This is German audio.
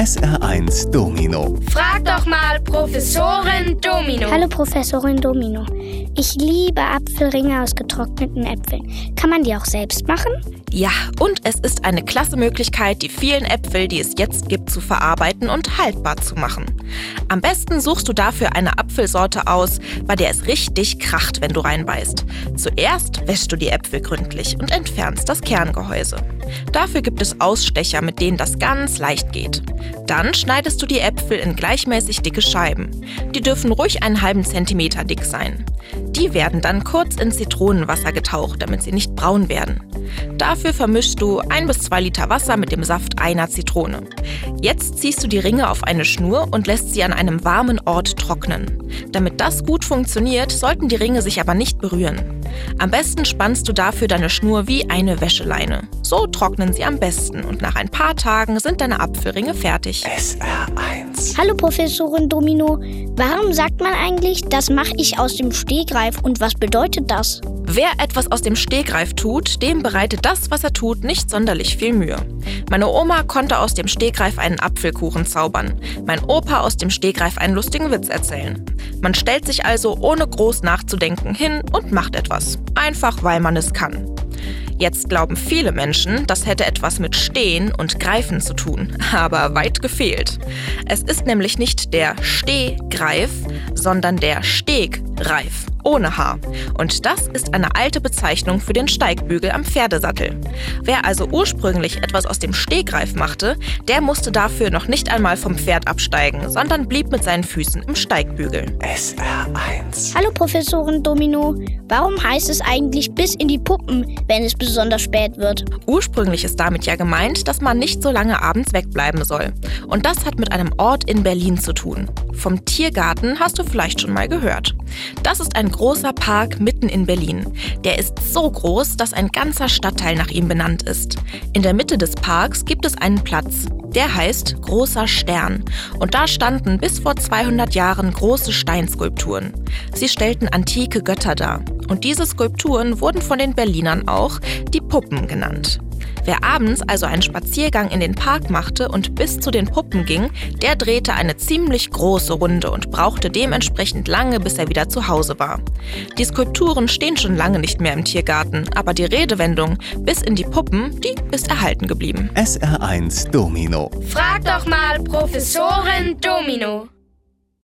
SR1 Domino. Frag doch mal Professorin Domino. Hallo Professorin Domino. Ich liebe Apfelringe aus getrockneten Äpfeln. Kann man die auch selbst machen? Ja, und es ist eine klasse Möglichkeit, die vielen Äpfel, die es jetzt gibt, zu verarbeiten und haltbar zu machen. Am besten suchst du dafür eine Apfelsorte aus, bei der es richtig kracht, wenn du reinbeißt. Zuerst wäschst du die Äpfel gründlich und entfernst das Kerngehäuse. Dafür gibt es Ausstecher, mit denen das ganz leicht geht. Dann schneidest du die Äpfel in gleichmäßig dicke Scheiben. Die dürfen ruhig einen halben Zentimeter dick sein. Die werden dann kurz in Zitronenwasser getaucht, damit sie nicht braun werden. Dafür vermischst du ein bis zwei Liter Wasser mit dem Saft einer Zitrone. Jetzt ziehst du die Ringe auf eine Schnur und lässt sie an einem warmen Ort trocknen. Damit das gut funktioniert, sollten die Ringe sich aber nicht berühren. Am besten spannst du dafür deine Schnur wie eine Wäscheleine. So trocknen sie am besten und nach ein paar Tagen sind deine Apfelringe fertig. SR1. Hallo Professorin Domino. Warum sagt man eigentlich, das mache ich aus dem Stegreif und was bedeutet das? Wer etwas aus dem Stegreif tut, dem bereitet das, was er tut, nicht sonderlich viel Mühe. Meine Oma konnte aus dem Stegreif einen Apfelkuchen zaubern, mein Opa aus dem Stegreif einen lustigen Witz erzählen. Man stellt sich also ohne groß nachzudenken hin und macht etwas, einfach weil man es kann. Jetzt glauben viele Menschen, das hätte etwas mit Stehen und Greifen zu tun, aber weit gefehlt. Es ist nämlich nicht der Stehgreif, sondern der Stegreif ohne Haar. Und das ist eine alte Bezeichnung für den Steigbügel am Pferdesattel. Wer also ursprünglich etwas aus dem Stegreif machte, der musste dafür noch nicht einmal vom Pferd absteigen, sondern blieb mit seinen Füßen im Steigbügel. SR1. Hallo Professorin Domino. Warum heißt es eigentlich bis in die Puppen, wenn es besonders spät wird? Ursprünglich ist damit ja gemeint, dass man nicht so lange abends wegbleiben soll. Und das hat mit einem Ort in Berlin zu tun. Vom Tiergarten hast du vielleicht schon mal gehört. Das ist ein großer Park mitten in Berlin. Der ist so groß, dass ein ganzer Stadtteil nach ihm benannt ist. In der Mitte des Parks gibt es einen Platz. Der heißt Großer Stern. Und da standen bis vor 200 Jahren große Steinskulpturen. Sie stellten antike Götter dar. Und diese Skulpturen wurden von den Berlinern auch die Puppen genannt. Wer abends also einen Spaziergang in den Park machte und bis zu den Puppen ging, der drehte eine ziemlich große Runde und brauchte dementsprechend lange, bis er wieder zu Hause war. Die Skulpturen stehen schon lange nicht mehr im Tiergarten, aber die Redewendung bis in die Puppen, die ist erhalten geblieben. SR1 Domino. Frag doch mal Professorin Domino.